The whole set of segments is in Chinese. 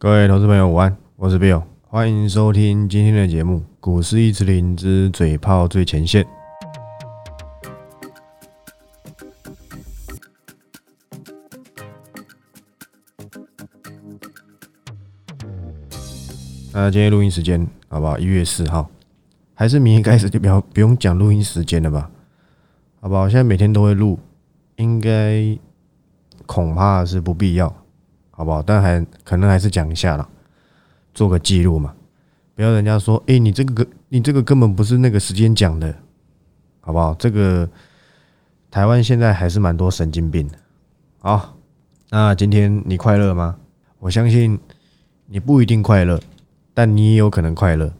各位投资朋友，午安，我是 Bill，欢迎收听今天的节目《股市一词林之嘴炮最前线》。那今天录音时间好不好？一月四号，还是明天开始就不要不用讲录音时间了吧？好不好？现在每天都会录，应该恐怕是不必要。好不好？但还可能还是讲一下啦，做个记录嘛，不要人家说，哎，你这个你这个根本不是那个时间讲的，好不好？这个台湾现在还是蛮多神经病的。好，那今天你快乐吗？我相信你不一定快乐，但你也有可能快乐，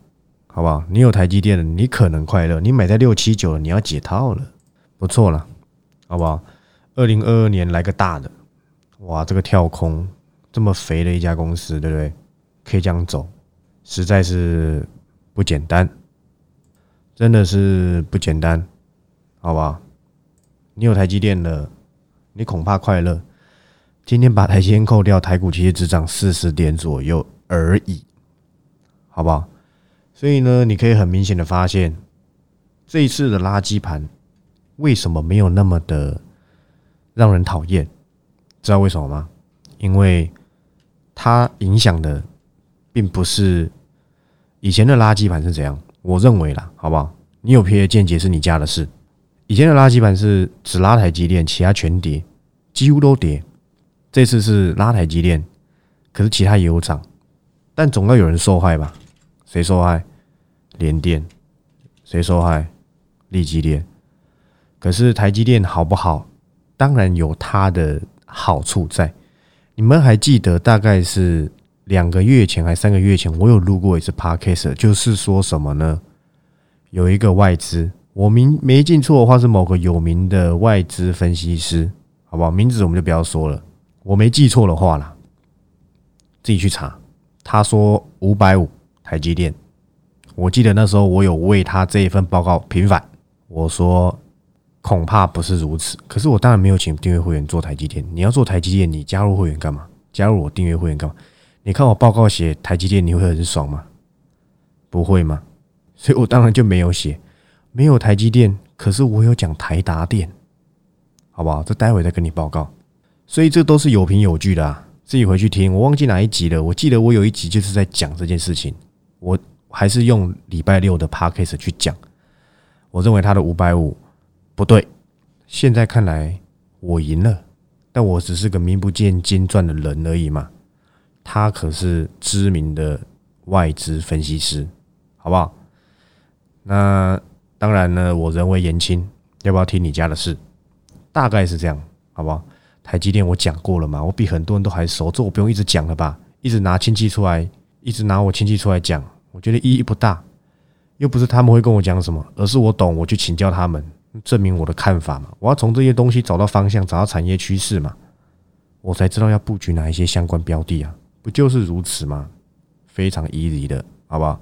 好不好？你有台积电的，你可能快乐；你买在六七九了，你要解套了，不错了，好不好？二零二二年来个大的，哇，这个跳空。这么肥的一家公司，对不对？可以这样走，实在是不简单，真的是不简单，好吧？你有台积电的，你恐怕快乐。今天把台积电扣掉，台股其实只涨四十点左右而已，好不好？所以呢，你可以很明显的发现，这一次的垃圾盘为什么没有那么的让人讨厌？知道为什么吗？因为它影响的并不是以前的垃圾盘是怎样，我认为啦，好不好？你有别的见解是你家的事。以前的垃圾盘是只拉台积电，其他全跌，几乎都跌。这次是拉台积电，可是其他也有涨，但总要有人受害吧？谁受害？联电。谁受害？利基电。可是台积电好不好？当然有它的好处在。你们还记得大概是两个月前还三个月前，我有录过一次 podcast，就是说什么呢？有一个外资，我名没记错的话是某个有名的外资分析师，好不好？名字我们就不要说了。我没记错的话啦，自己去查。他说五百五台积电，我记得那时候我有为他这一份报告平反，我说。恐怕不是如此。可是我当然没有请订阅会员做台积电。你要做台积电，你加入会员干嘛？加入我订阅会员干嘛？你看我报告写台积电，你会很爽吗？不会吗？所以我当然就没有写，没有台积电。可是我有讲台达电，好不好？这待会再跟你报告。所以这都是有凭有据的啊，自己回去听。我忘记哪一集了。我记得我有一集就是在讲这件事情。我还是用礼拜六的 p a d k a s 去讲。我认为他的五百五。不对，现在看来我赢了，但我只是个名不见经传的人而已嘛。他可是知名的外资分析师，好不好？那当然呢，我人为言轻，要不要听你家的事？大概是这样，好不好？台积电我讲过了嘛，我比很多人都还熟，这我不用一直讲了吧？一直拿亲戚出来，一直拿我亲戚出来讲，我觉得意义不大。又不是他们会跟我讲什么，而是我懂，我去请教他们。证明我的看法嘛？我要从这些东西找到方向，找到产业趋势嘛，我才知道要布局哪一些相关标的啊？不就是如此吗？非常 easy 的，好不好？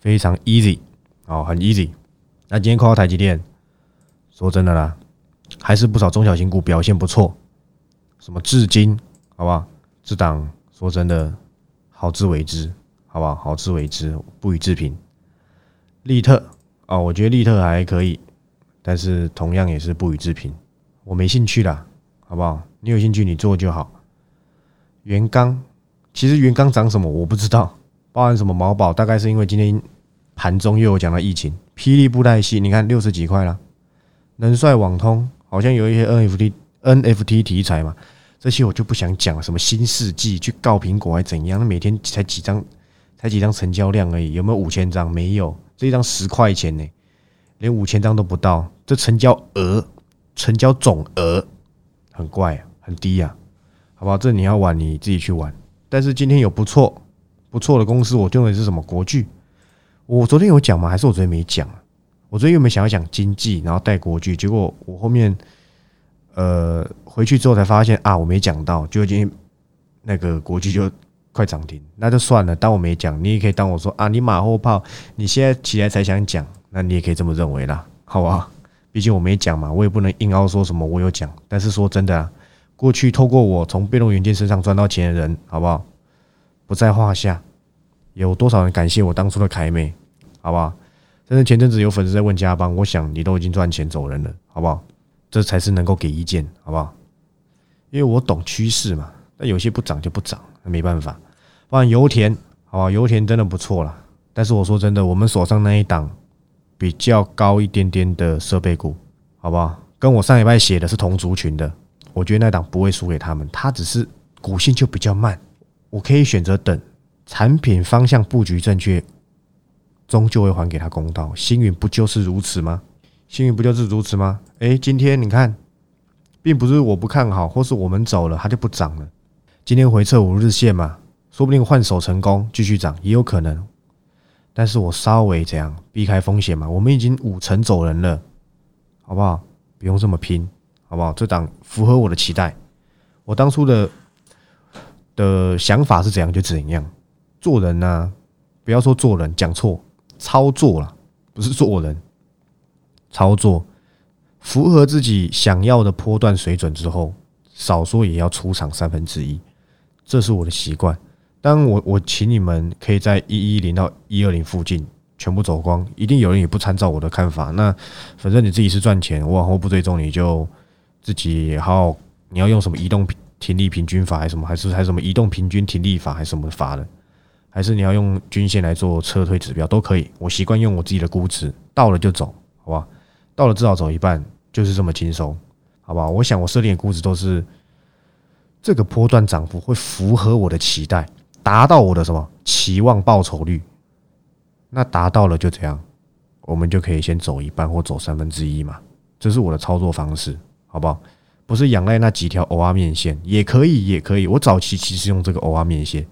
非常 easy，哦，很 easy。那今天看到台积电，说真的啦，还是不少中小型股表现不错。什么至今，好不好？这档说真的，好自为之，好不好？好自为之，不予置评。利特，哦，我觉得利特还可以。但是同样也是不予置评，我没兴趣啦，好不好？你有兴趣你做就好。元刚，其实元刚涨什么我不知道，包含什么毛宝，大概是因为今天盘中又有讲到疫情。霹雳布袋戏，你看六十几块了。能帅网通好像有一些 NFT NFT 题材嘛，这些我就不想讲。什么新世纪去告苹果还怎样？那每天才几张，才几张成交量而已，有没有五千张？没有，这一张十块钱呢。连五千张都不到，这成交额、成交总额很怪啊，很低呀，好不好？这你要玩你自己去玩。但是今天有不错、不错的公司，我认为是什么国剧。我昨天有讲吗？还是我昨天没讲我昨天有没有想要讲经济，然后带国剧？结果我后面呃回去之后才发现啊，我没讲到，就已经那个国剧就快涨停，那就算了，当我没讲。你也可以当我说啊，你马后炮，你现在起来才想讲。那你也可以这么认为啦，好不好？毕竟我没讲嘛，我也不能硬凹说什么我有讲。但是说真的啊，过去透过我从被动元件身上赚到钱的人，好不好？不在话下。有多少人感谢我当初的凯美，好不好？但是前阵子有粉丝在问加班，我想你都已经赚钱走人了，好不好？这才是能够给意见，好不好？因为我懂趋势嘛，但有些不涨就不涨，那没办法。不然油田，好吧，油田真的不错了。但是我说真的，我们手上那一档比较高一点点的设备股，好不好？跟我上礼拜写的是同族群的，我觉得那档不会输给他们，它只是股性就比较慢，我可以选择等。产品方向布局正确，终究会还给他公道。星云不就是如此吗？星云不就是如此吗？诶，今天你看，并不是我不看好，或是我们走了，它就不涨了。今天回撤五日线嘛，说不定换手成功，继续涨也有可能。但是我稍微这样避开风险嘛，我们已经五成走人了，好不好？不用这么拼，好不好？这档符合我的期待。我当初的的想法是怎样就怎样。做人呢，不要说做人，讲错，操作了，不是做人，操作符合自己想要的波段水准之后，少说也要出场三分之一，这是我的习惯。当我我请你们可以在一一零到一二零附近全部走光，一定有人也不参照我的看法。那反正你自己是赚钱，我往后不追踪，你就自己好。你要用什么移动停力平均法，还是什么，还是还是什么移动平均停力法，还是什么法的？还是你要用均线来做撤退指标都可以，我习惯用我自己的估值，到了就走，好吧？到了至少走一半，就是这么轻松，好不好？我想我设定的估值都是这个波段涨幅会符合我的期待，达到我的什么期望报酬率？那达到了就这样，我们就可以先走一半或走三分之一嘛，这是我的操作方式，好不好？不是仰赖那几条 O R 面线，也可以，也可以。我早期其实用这个 O R 面线。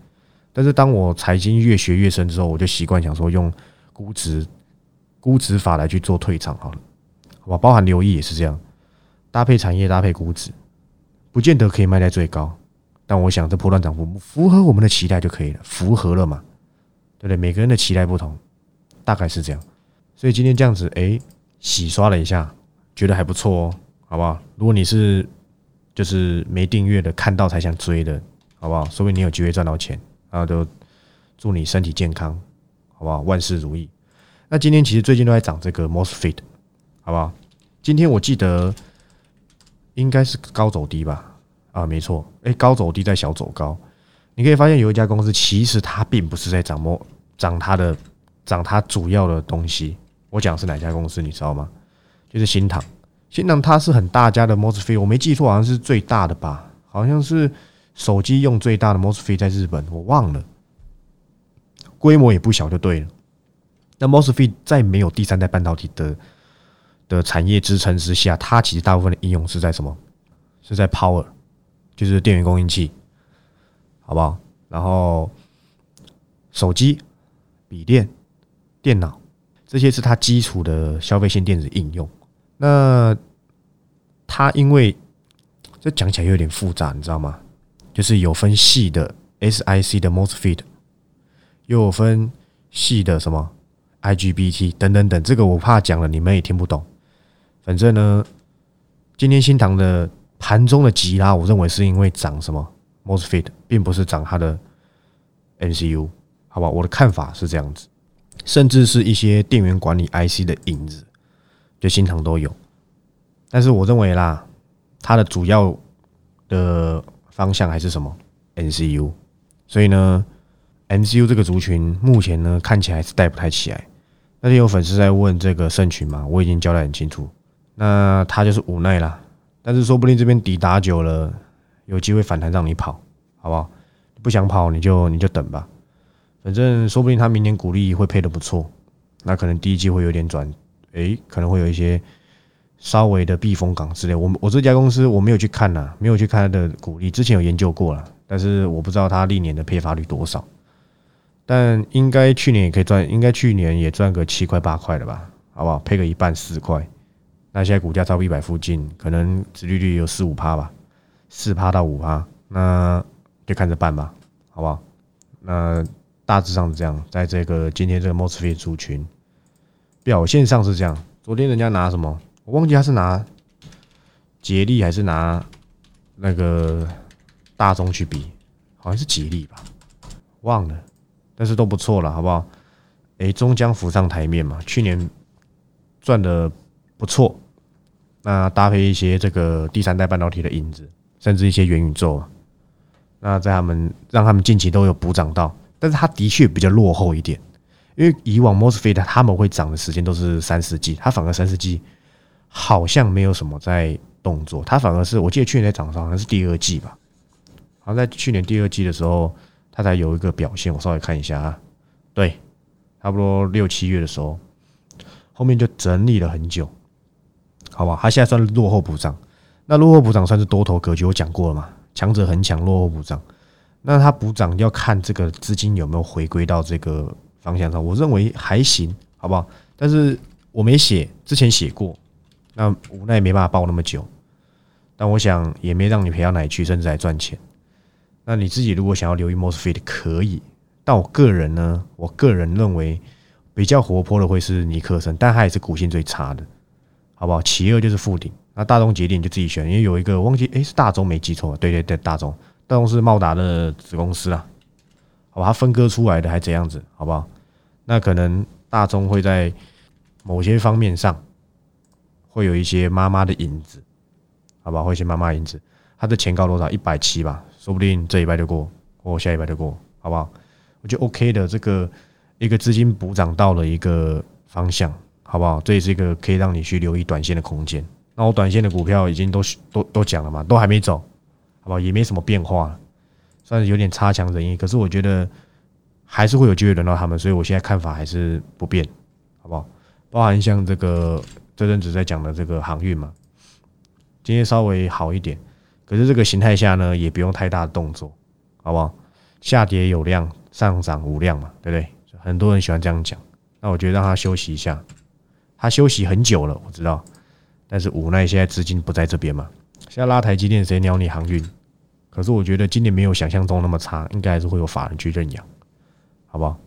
但是当我财经越学越深之后，我就习惯想说用估值估值法来去做退场好了，好吧？包含留意也是这样，搭配产业搭配估值，不见得可以卖在最高，但我想这波段涨幅符合我们的期待就可以了，符合了嘛？对不对？每个人的期待不同，大概是这样。所以今天这样子，哎，洗刷了一下，觉得还不错哦，好不好？如果你是就是没订阅的，看到才想追的，好不好？说明你有机会赚到钱。然后就祝你身体健康，好不好？万事如意。那今天其实最近都在涨这个 Mosfet，好不好？今天我记得应该是高走低吧？啊，没错，哎，高走低在小走高。你可以发现有一家公司其实它并不是在涨 Mo 涨它的涨它主要的东西。我讲是哪家公司，你知道吗？就是新唐。新唐它是很大家的 Mosfet，我没记错，好像是最大的吧？好像是。手机用最大的 Mosfet 在日本，我忘了，规模也不小，就对了。那 Mosfet 在没有第三代半导体的的产业支撑之下，它其实大部分的应用是在什么？是在 Power，就是电源供应器，好不好？然后手机、笔电、电脑这些是它基础的消费性电子应用。那它因为这讲起来有点复杂，你知道吗？就是有分细的 SiC 的 Mosfet，又有分细的什么 IGBT 等等等，这个我怕讲了你们也听不懂。反正呢，今天新塘的盘中的急拉，我认为是因为涨什么 Mosfet，并不是涨它的 MCU，好吧？我的看法是这样子，甚至是一些电源管理 IC 的影子，就新塘都有。但是我认为啦，它的主要的。方向还是什么 NCU，所以呢，NCU 这个族群目前呢看起来是带不太起来。那天有粉丝在问这个圣群嘛，我已经交代很清楚，那他就是无奈啦。但是说不定这边底打久了，有机会反弹让你跑，好不好？不想跑你就你就等吧，反正说不定他明年股利会配的不错，那可能第一季会有点转，诶，可能会有一些。稍微的避风港之类，我我这家公司我没有去看呐，没有去看它的股利，之前有研究过了，但是我不知道它历年的配发率多少，但应该去年也可以赚，应该去年也赚个七块八块的吧，好不好？配个一半四块，那现在股价超一百附近，可能殖利率有四五趴吧，四趴到五趴，那就看着办吧，好不好？那大致上是这样，在这个今天这个 Mosfet 族群表现上是这样，昨天人家拿什么？我忘记他是拿捷力还是拿那个大众去比，好像是吉利吧，忘了，但是都不错了，好不好？诶，终将浮上台面嘛。去年赚的不错，那搭配一些这个第三代半导体的影子，甚至一些元宇宙，那在他们让他们近期都有补涨到，但是它的确比较落后一点，因为以往 mosfet 他们会涨的时间都是三四季，它反而三四季好像没有什么在动作，它反而是我记得去年在涨上，好像是第二季吧，好像在去年第二季的时候，它才有一个表现，我稍微看一下啊，对。差不多六七月的时候，后面就整理了很久，好吧？它现在算落后补涨，那落后补涨算是多头格局，我讲过了嘛？强者恒强，落后补涨，那它补涨要看这个资金有没有回归到这个方向上，我认为还行，好不好？但是我没写，之前写过，那无奈没办法报那么久，但我想也没让你赔到哪去，甚至还赚钱。那你自己如果想要留意 mosfet，可以。但我个人呢，我个人认为比较活泼的会是尼克森，但他也是股性最差的，好不好？其二就是富鼎，那大中节点就自己选，因为有一个忘记，诶，是大中没记错，对对对，大中，大中是茂达的子公司啊，好吧，它分割出来的还怎样子，好不好？那可能大中会在某些方面上会有一些妈妈的影子，好吧，会一些妈妈影子，它的前高多少？一百七吧，说不定这一拜就过，或下一拜就过，好不好？我觉得 OK 的这个一个资金补涨到了一个方向，好不好？这也是一个可以让你去留意短线的空间。那我短线的股票已经都都都讲了嘛，都还没走，好不好？也没什么变化，算是有点差强人意。可是我觉得还是会有机会轮到他们，所以我现在看法还是不变，好不好？包含像这个这阵子在讲的这个航运嘛，今天稍微好一点，可是这个形态下呢，也不用太大的动作，好不好？下跌有量。上涨无量嘛，对不对？很多人喜欢这样讲。那我觉得让他休息一下，他休息很久了，我知道。但是无奈现在资金不在这边嘛。现在拉台积电，谁鸟你航运？可是我觉得今年没有想象中那么差，应该还是会有法人去认养，好不好？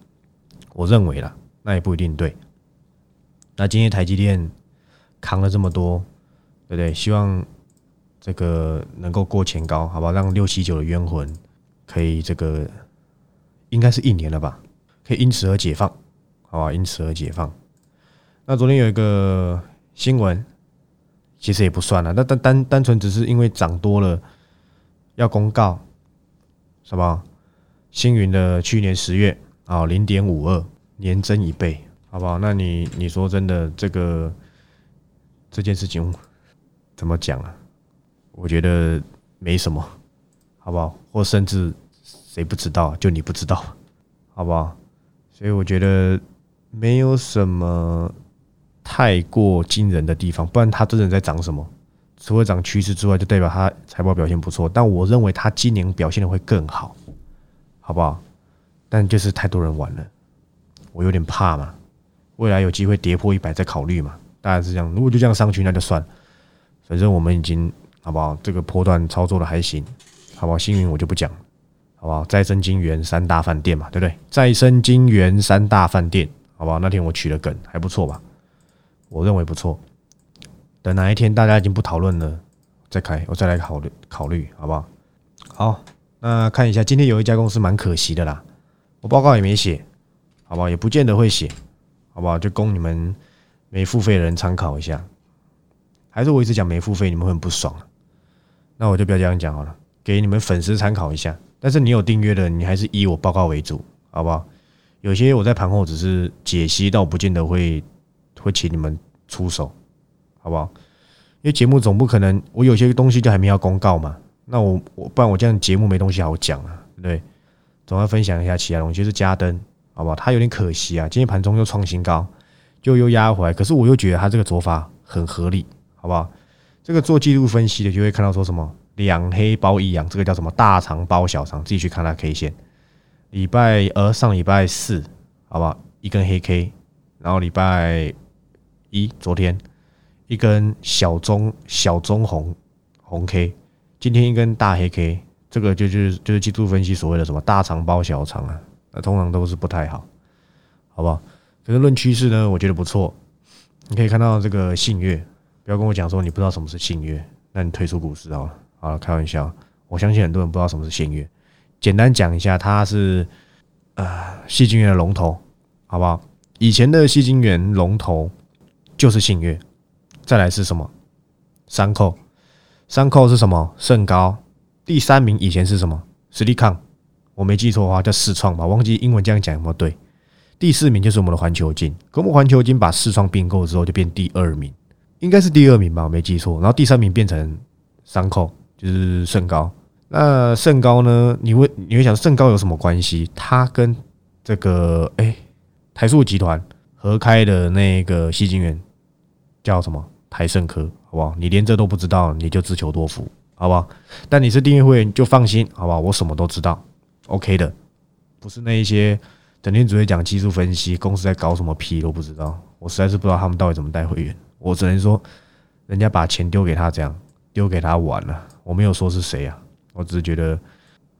我认为啦，那也不一定对。那今天台积电扛了这么多，对不对？希望这个能够过前高，好吧？让六七九的冤魂可以这个。应该是一年了吧，可以因此而解放，好吧？因此而解放。那昨天有一个新闻，其实也不算了，那单单单纯只是因为涨多了，要公告什么？星云的去年十月啊，零点五二年增一倍，好不好？那你你说真的，这个这件事情怎么讲啊？我觉得没什么，好不好？或甚至。谁不知道？就你不知道，好不好？所以我觉得没有什么太过惊人的地方，不然它真的在涨什么？除了涨趋势之外，就代表它财报表现不错。但我认为它今年表现的会更好，好不好？但就是太多人玩了，我有点怕嘛。未来有机会跌破一百再考虑嘛？大概是这样。如果就这样上去，那就算。反正我们已经好不好？这个波段操作的还行，好不好？幸运我就不讲。好不好？再生金源三大饭店嘛，对不对？再生金源三大饭店，好不好？那天我取了梗，还不错吧？我认为不错。等哪一天大家已经不讨论了，再开，我再来考虑考虑，好不好？好，那看一下，今天有一家公司蛮可惜的啦，我报告也没写，好不好？也不见得会写，好不好？就供你们没付费的人参考一下。还是我一直讲没付费，你们会很不爽那我就不要这样讲好了，给你们粉丝参考一下。但是你有订阅的，你还是以我报告为主，好不好？有些我在盘后只是解析，到不见得会会请你们出手，好不好？因为节目总不可能，我有些东西就还没要公告嘛。那我我不然我这样节目没东西好讲啊，对不对？总要分享一下其他东西，就是加灯，好不好？它有点可惜啊，今天盘中又创新高，就又压回来，可是我又觉得它这个做法很合理，好不好？这个做季度分析的就会看到说什么？两黑包一阳，这个叫什么大长包小长，自己去看它 K 线。礼拜二上礼拜四，好不好？一根黑 K，然后礼拜一昨天一根小中小中红红 K，今天一根大黑 K，这个就就是就是季度分析所谓的什么大长包小长啊，那通常都是不太好，好不好？可是论趋势呢，我觉得不错。你可以看到这个信月，不要跟我讲说你不知道什么是信月，那你退出股市好了。好了，开玩笑，我相信很多人不知道什么是信月。简单讲一下，它是呃，细晶元的龙头，好不好？以前的细晶元龙头就是信越，再来是什么？三扣，三扣是什么？盛高。第三名以前是什么？实力抗，我没记错的话叫世创吧，忘记英文这样讲有没有对？第四名就是我们的环球金，可我们环球金把世创并购之后就变第二名，应该是第二名吧，我没记错。然后第三名变成三扣，就是盛高。那盛高呢？你会你会想盛高有什么关系？它跟这个哎台塑集团合开的那个西金源叫什么？台盛科，好不好？你连这都不知道，你就自求多福，好不好？但你是订阅会员就放心，好不好？我什么都知道，OK 的，不是那一些。整天只会讲技术分析，公司在搞什么屁都不知道。我实在是不知道他们到底怎么带会员。我只能说，人家把钱丢给他，这样丢给他玩了。我没有说是谁啊，我只是觉得，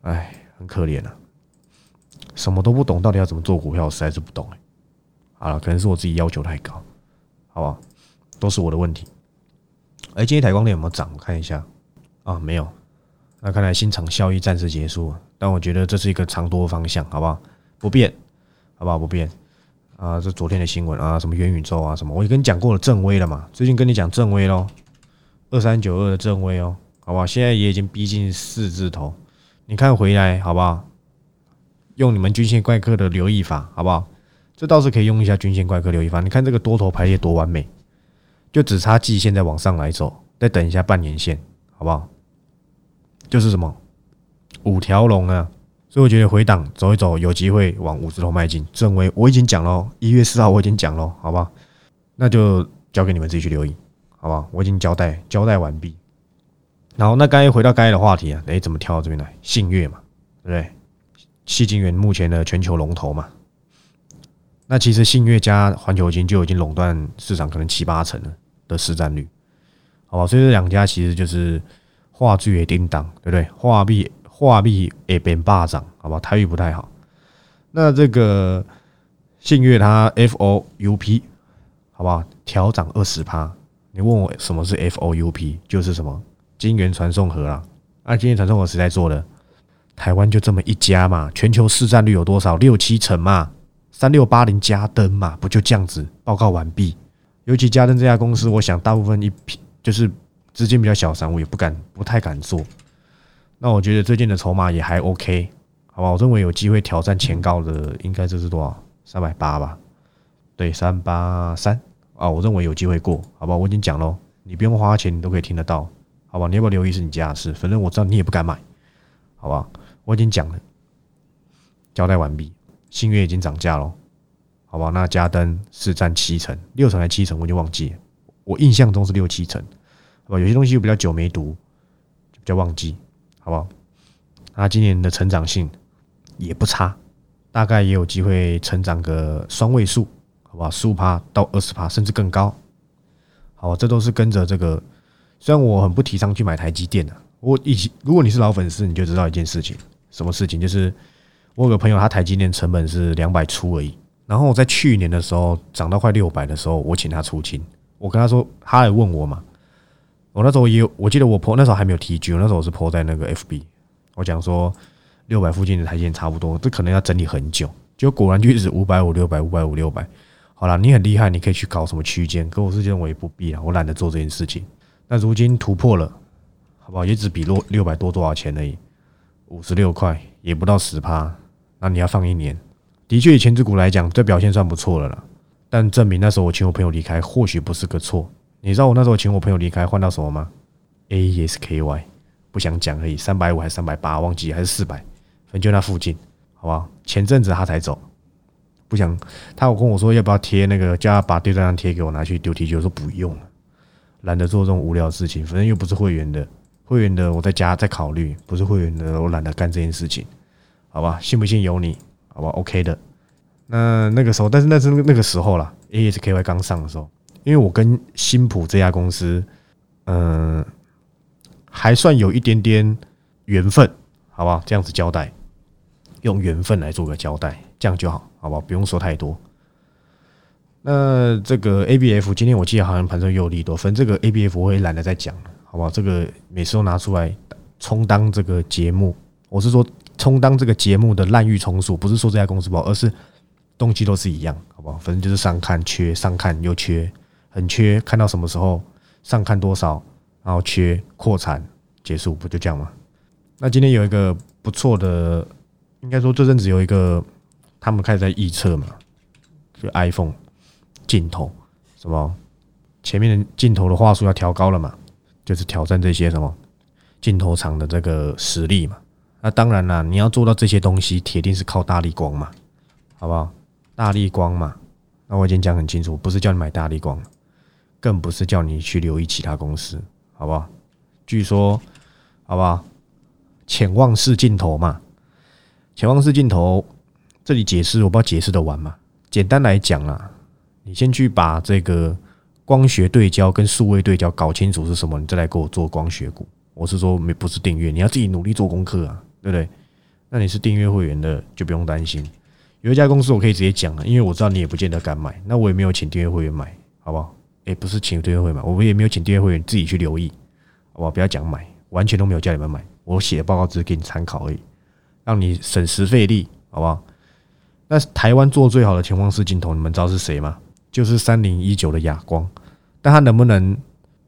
哎，很可怜啊，什么都不懂，到底要怎么做股票，我实在是不懂哎。好了，可能是我自己要求太高，好不好？都是我的问题。哎，今天台光电有没有涨？我看一下啊，没有。那看来新厂效益暂时结束，但我觉得这是一个长多方向，好不好？不变。好不好？不变啊！这昨天的新闻啊，什么元宇宙啊，什么，我也跟你讲过了，正威了嘛。最近跟你讲正威喽，二三九二的正威哦，好不好？现在也已经逼近四字头，你看回来好不好？用你们均线怪客的留意法，好不好？这倒是可以用一下均线怪客留意法。你看这个多头排列多完美，就只差季线再往上来走，再等一下半年线，好不好？就是什么五条龙啊！所以我觉得回档走一走，有机会往五字头迈进。正为我已经讲了，一月四号我已经讲了，好不好？那就交给你们自己去留意，好不好？我已经交代交代完毕。然后那刚才回到刚才的话题啊，哎，怎么跳到这边来？信越嘛，对不对？细晶元目前的全球龙头嘛。那其实信越加环球金就已经垄断市场可能七八成了的市占率，好吧？所以这两家其实就是画剧也叮当，对不对？画币。画币也变霸掌，好吧？台语不太好。那这个信越它 F O U P，好不好？调涨二十趴。你问我什么是 F O U P，就是什么金元传送盒啊？那金元传送盒谁在做的？台湾就这么一家嘛。全球市占率有多少？六七成嘛。三六八零加登嘛，不就这样子？报告完毕。尤其加登这家公司，我想大部分一批就是资金比较小，散户也不敢，不太敢做。那我觉得最近的筹码也还 OK，好吧？我认为有机会挑战前高的，应该这是多少？三百八吧？对，三八三啊，我认为有机会过，好吧？我已经讲喽，你不用花钱，你都可以听得到，好吧？你要不要留意是你家的事，反正我知道你也不敢买，好吧？我已经讲了，交代完毕。新月已经涨价了，好吧？那加登是占七成、六成还是七成？我就忘记，我印象中是六七成，好吧？有些东西又比较久没读，就比较忘记。好不好？那今年的成长性也不差，大概也有机会成长个双位数，好不好？十五趴到二十趴，甚至更高。好，这都是跟着这个。虽然我很不提倡去买台积电的，我以前如果你是老粉丝，你就知道一件事情，什么事情？就是我有个朋友，他台积电成本是两百出而已。然后我在去年的时候涨到快六百的时候，我请他出清。我跟他说，他来问我嘛。我那时候也有，我记得我破那时候还没有 T G，那时候我是破在那个 FB，我讲说六百附近的台阶差不多，这可能要整理很久，就果然就一直五百五六百五百五六百。好了，你很厉害，你可以去搞什么区间，可我是认为不必了，我懒得做这件事情。那如今突破了，好不好？也只比六六百多多少钱而已，五十六块，也不到十趴。那你要放一年，的确以前只股来讲，这表现算不错了啦。但证明那时候我请我朋友离开，或许不是个错。你知道我那时候请我朋友离开换到什么吗？A E S K Y，不想讲而已，三百五还是三百八，忘记还是四百，反正就那附近，好不好？前阵子他才走，不想他有跟我说要不要贴那个，叫他把对账单贴给我拿去丢 T G，我说不用了，懒得做这种无聊事情，反正又不是会员的，会员的我在家在考虑，不是会员的我懒得干这件事情，好吧？信不信由你，好吧？OK 的，那那个时候，但是那是那个时候了，ASKY 刚上的时候。因为我跟新普这家公司，嗯，还算有一点点缘分，好吧？这样子交代，用缘分来做个交代，这样就好，好吧？不用说太多。那这个 ABF 今天我记得好像盘中有利多分，这个 ABF 我也懒得再讲了，好不好？这个每次都拿出来充当这个节目，我是说充当这个节目的滥竽充数，不是说这家公司不好，而是东西都是一样，好不好？反正就是上看缺，上看又缺，很缺，看到什么时候上看多少，然后缺扩产结束，不就这样吗？那今天有一个不错的，应该说这阵子有一个，他们开始在预测嘛，就 iPhone 镜头什么前面的镜头的话术要调高了嘛，就是挑战这些什么镜头厂的这个实力嘛。那当然啦，你要做到这些东西，铁定是靠大力光嘛，好不好？大力光嘛，那我已经讲很清楚，不是叫你买大力光，更不是叫你去留意其他公司，好不好？据说，好不好？潜望式镜头嘛，潜望式镜头，这里解释我不知道解释的完吗？简单来讲啦，你先去把这个光学对焦跟数位对焦搞清楚是什么，你再来给我做光学股。我是说没不是订阅，你要自己努力做功课啊，对不对？那你是订阅会员的就不用担心。有一家公司我可以直接讲了，因为我知道你也不见得敢买，那我也没有请订阅会员买，好不好？诶，不是请订阅会员买，我也没有请订阅会员自己去留意，好不好？不要讲买，完全都没有叫你们买。我写的报告只是给你参考而已，让你省时费力，好不好？那台湾做最好的潜望式镜头，你们知道是谁吗？就是三零一九的哑光，但他能不能？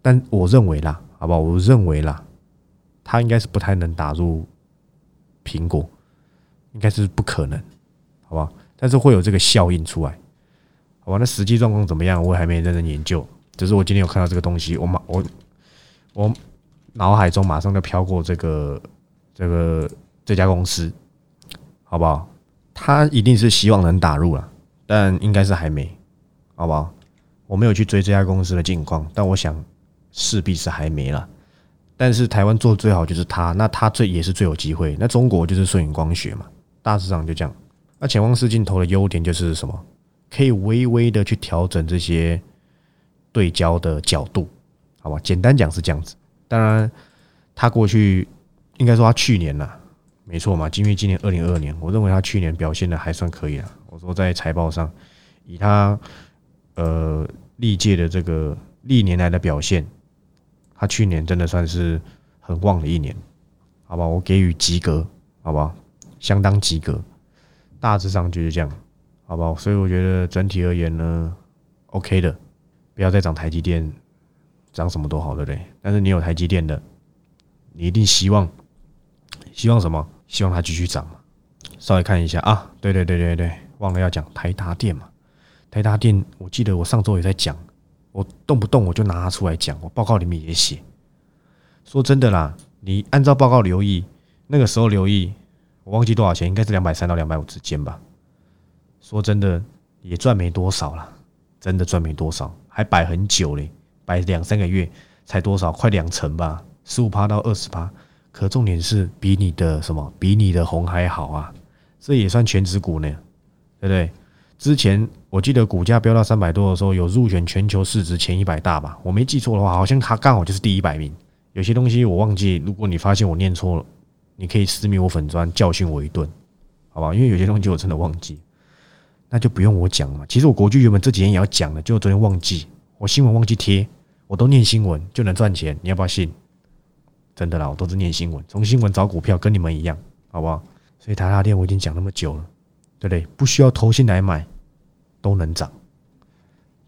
但我认为啦，好不好？我认为啦，他应该是不太能打入苹果，应该是不可能，好不好？但是会有这个效应出来，好吧？那实际状况怎么样？我还没认真研究，只是我今天有看到这个东西，我马我我。脑海中马上就飘过这个这个这家公司，好不好？他一定是希望能打入了，但应该是还没，好不好？我没有去追这家公司的近况，但我想势必是还没了。但是台湾做的最好就是他，那他最也是最有机会。那中国就是顺影光学嘛，大致上就这样。那潜望式镜头的优点就是什么？可以微微的去调整这些对焦的角度，好吧？简单讲是这样子。当然，他过去应该说他去年呐，没错嘛，因为今年二零二二年，我认为他去年表现的还算可以啊。我说在财报上，以他呃历届的这个历年来的表现，他去年真的算是很旺的一年，好吧？我给予及格，好不好？相当及格，大致上就是这样，好不好？所以我觉得整体而言呢，OK 的，不要再涨台积电。涨什么都好，对不对？但是你有台积电的，你一定希望希望什么？希望它继续涨。稍微看一下啊，对对对对对，忘了要讲台达电嘛。台达电，我记得我上周也在讲，我动不动我就拿它出来讲，我报告里面也写。说真的啦，你按照报告留意，那个时候留意，我忘记多少钱，应该是两百三到两百五之间吧。说真的，也赚没多少了，真的赚没多少，还摆很久嘞。摆两三个月才多少，快两成吧，十五趴到二十趴。可重点是比你的什么，比你的红还好啊，这也算全职股呢，对不对？之前我记得股价飙到三百多的时候，有入选全球市值前一百大吧？我没记错的话，好像它刚好就是第一百名。有些东西我忘记，如果你发现我念错了，你可以私密我粉砖教训我一顿，好吧？因为有些东西我真的忘记，那就不用我讲了。其实我国剧原本这几天也要讲的，就昨天忘记。我新闻忘记贴，我都念新闻就能赚钱，你要不要信？真的啦，我都是念新闻，从新闻找股票，跟你们一样，好不好？所以台达电我已经讲那么久了，对不对？不需要投信来买，都能涨，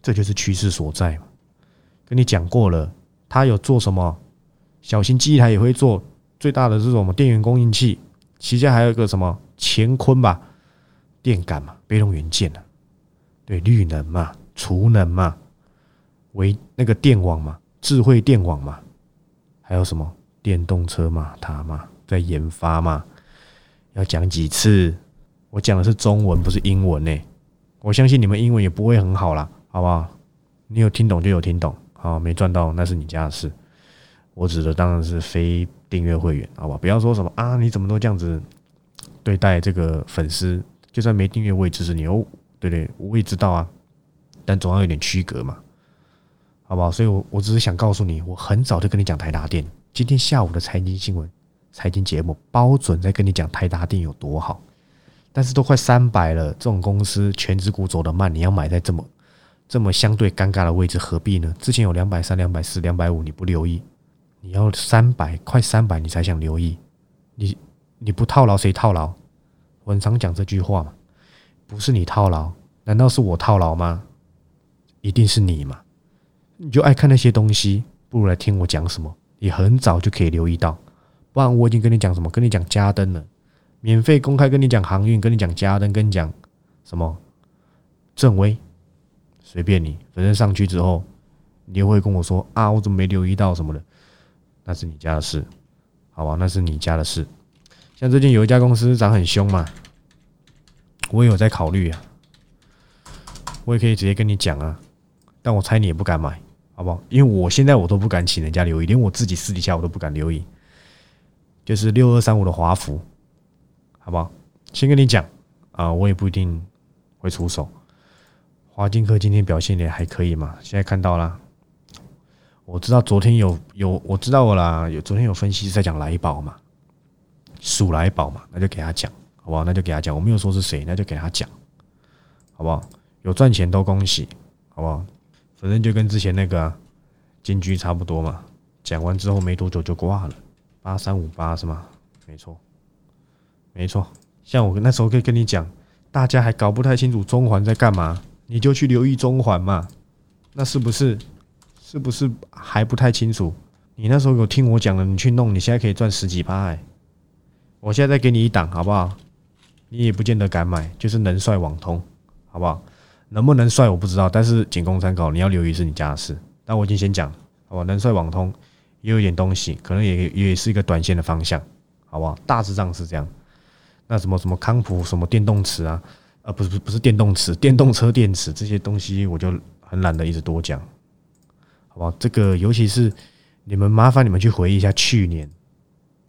这就是趋势所在嘛。跟你讲过了，他有做什么？小型机台也会做，最大的是什么？电源供应器，旗下还有一个什么乾坤吧？电感嘛，被动元件啊，对，绿能嘛，储能嘛。为那个电网嘛，智慧电网嘛，还有什么电动车嘛，它嘛在研发嘛，要讲几次？我讲的是中文，不是英文呢。我相信你们英文也不会很好啦，好不好？你有听懂就有听懂，好没赚到那是你家的事。我指的当然是非订阅会员，好吧？不要说什么啊，你怎么都这样子对待这个粉丝？就算没订阅我也支持你哦，对不对？我也知道啊，但总要有点区隔嘛。好不好？所以，我我只是想告诉你，我很早就跟你讲台达电。今天下午的财经新闻、财经节目，包准在跟你讲台达电有多好。但是都快三百了，这种公司全职股走得慢，你要买在这么这么相对尴尬的位置，何必呢？之前有两百三、两百四、两百五，你不留意，你要三百快三百，你才想留意。你你不套牢谁套牢？我很常讲这句话嘛，不是你套牢，难道是我套牢吗？一定是你嘛？你就爱看那些东西，不如来听我讲什么，你很早就可以留意到。不然我已经跟你讲什么，跟你讲加灯了，免费公开跟你讲航运，跟你讲加灯，跟你讲什么正威，随便你，反正上去之后，你又会跟我说啊，我怎么没留意到什么的，那是你家的事，好吧？那是你家的事。像最近有一家公司涨很凶嘛，我也有在考虑啊，我也可以直接跟你讲啊，但我猜你也不敢买，好不好？因为我现在我都不敢请人家留意，连我自己私底下我都不敢留意。就是六二三五的华孚，好不好？先跟你讲啊，我也不一定会出手。华金科今天表现也还可以嘛，现在看到了。我知道昨天有有我知道我啦，有昨天有分析在讲来宝嘛，数来宝嘛，那就给他讲，好不好？那就给他讲，我没有说是谁，那就给他讲，好不好？有赚钱都恭喜，好不好？反正就跟之前那个金居差不多嘛，讲完之后没多久就挂了。八三五八是吗？没错，没错。像我那时候可以跟你讲，大家还搞不太清楚中环在干嘛，你就去留意中环嘛。那是不是？是不是还不太清楚？你那时候有听我讲了，你去弄，你现在可以赚十几八哎。我现在再给你一档，好不好？你也不见得敢买，就是能帅网通，好不好？能不能帅我不知道，但是仅供参考。你要留意是你家的事。但我已经先讲，好吧？能帅网通。也有一点东西，可能也也是一个短线的方向，好不好？大致上是这样。那什么什么康普什么电动池啊，呃，不是不是不是电动池，电动车电池这些东西，我就很懒得一直多讲，好不好？这个尤其是你们麻烦你们去回忆一下去年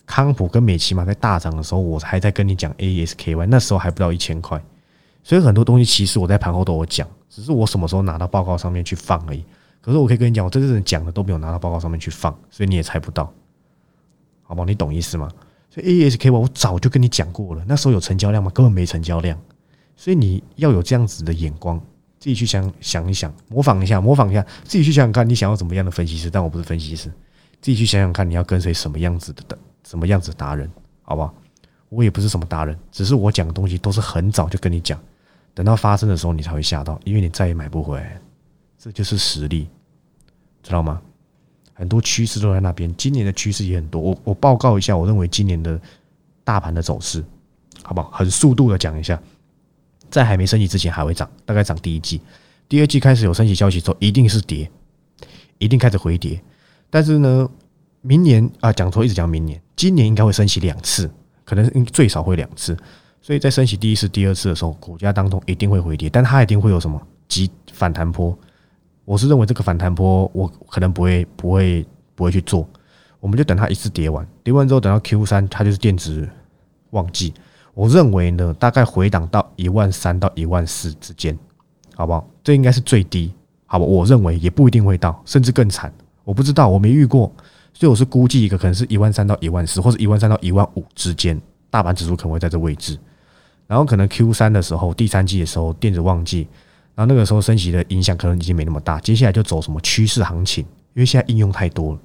康普跟美骑马在大涨的时候，我还在跟你讲 ASKY，那时候还不到一千块，所以很多东西其实我在盘后都有讲，只是我什么时候拿到报告上面去放而已。可是我可以跟你讲，我这次讲的都没有拿到报告上面去放，所以你也猜不到，好不好？你懂意思吗？所以 A S K Y 我早就跟你讲过了，那时候有成交量吗？根本没成交量，所以你要有这样子的眼光，自己去想想一想，模仿一下，模仿一下，自己去想想看，你想要怎么样的分析师？但我不是分析师，自己去想想看，你要跟随什么样子的什么样子达人，好不好？我也不是什么达人，只是我讲的东西都是很早就跟你讲，等到发生的时候你才会吓到，因为你再也买不回来。这就是实力，知道吗？很多趋势都在那边，今年的趋势也很多。我我报告一下，我认为今年的大盘的走势，好不好？很速度的讲一下，在还没升级之前还会涨，大概涨第一季，第二季开始有升级消息之后，一定是跌，一定开始回跌。但是呢，明年啊，讲错，一直讲明年，今年应该会升息两次，可能最少会两次。所以在升息第一次、第二次的时候，股价当中一定会回跌，但它一定会有什么急反弹波。我是认为这个反弹波，我可能不会不会不会去做，我们就等它一次跌完，跌完之后等到 Q 三，它就是电子旺季。我认为呢，大概回档到一万三到一万四之间，好不好？这应该是最低，好吧？我认为也不一定会到，甚至更惨，我不知道，我没遇过，所以我是估计一个可能是一万三到一万四，或者一万三到一万五之间，大盘指数可能会在这位置，然后可能 Q 三的时候，第三季的时候，电子旺季。然后那个时候升级的影响可能已经没那么大，接下来就走什么趋势行情，因为现在应用太多了，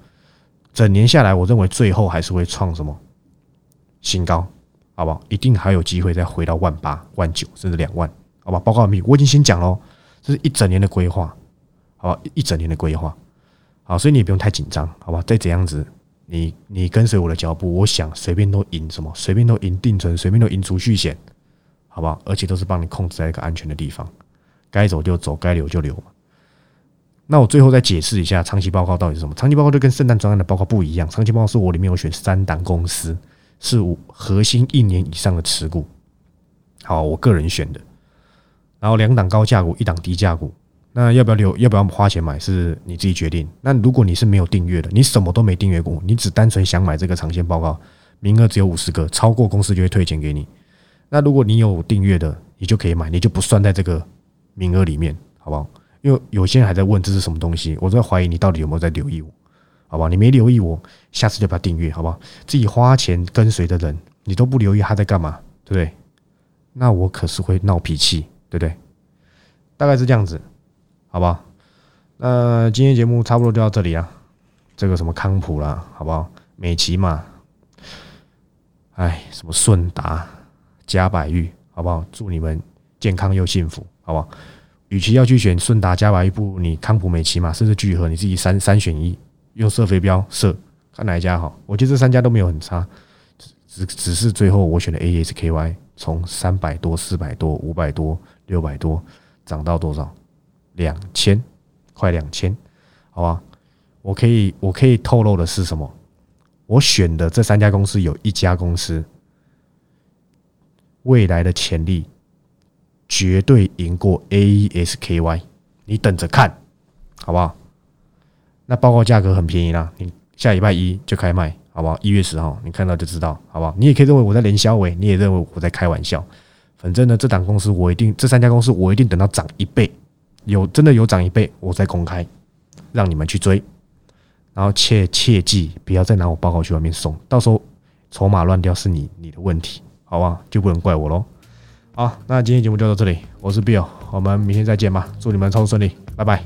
整年下来，我认为最后还是会创什么新高，好不好？一定还有机会再回到万八、万九，甚至两万，好吧？报告密，我已经先讲喽，这是一整年的规划，好吧？一整年的规划，好，所以你也不用太紧张，好吧？再怎样子，你你跟随我的脚步，我想随便都赢什么，随便都赢定存，随便都赢储蓄险，好不好？而且都是帮你控制在一个安全的地方。该走就走，该留就留嘛。那我最后再解释一下长期报告到底是什么。长期报告就跟圣诞专案的报告不一样。长期报告是我里面有选三档公司，是核心一年以上的持股。好，我个人选的。然后两档高价股，一档低价股。那要不要留？要不要花钱买？是你自己决定。那如果你是没有订阅的，你什么都没订阅过，你只单纯想买这个长线报告，名额只有五十个，超过公司就会退钱给你。那如果你有订阅的，你就可以买，你就不算在这个。名额里面，好不好？因为有些人还在问这是什么东西，我在怀疑你到底有没有在留意我，好不好？你没留意我，下次就不要订阅，好不好？自己花钱跟随的人，你都不留意他在干嘛，对不对？那我可是会闹脾气，对不对？大概是这样子，好不好？那今天节目差不多就到这里啊。这个什么康普啦，好不好？美琪嘛，哎，什么顺达、嘉百玉，好不好？祝你们健康又幸福，好不好？与其要去选顺达、嘉百玉，不如你康普美奇嘛，甚至聚合，你自己三三选一，用射飞镖射，看哪一家好。我觉得这三家都没有很差，只只是最后我选的 A S K Y，从三百多、四百多、五百多、六百多涨到多少？两千，快两千，好吧？我可以我可以透露的是什么？我选的这三家公司有一家公司未来的潜力绝对赢过 AESKY，你等着看，好不好？那报告价格很便宜啦，你下礼拜一就开卖，好不好？一月十号你看到就知道，好不好？你也可以认为我在连销尾，你也认为我在开玩笑，反正呢，这档公司我一定，这三家公司我一定等到涨一倍，有真的有涨一倍，我再公开，让你们去追。然后切切记，不要再拿我报告去外面送，到时候筹码乱掉是你你的问题，好吧？就不能怪我喽。好，那今天节目就到这里，我是 Bill，我们明天再见吧，祝你们操作顺利，拜拜。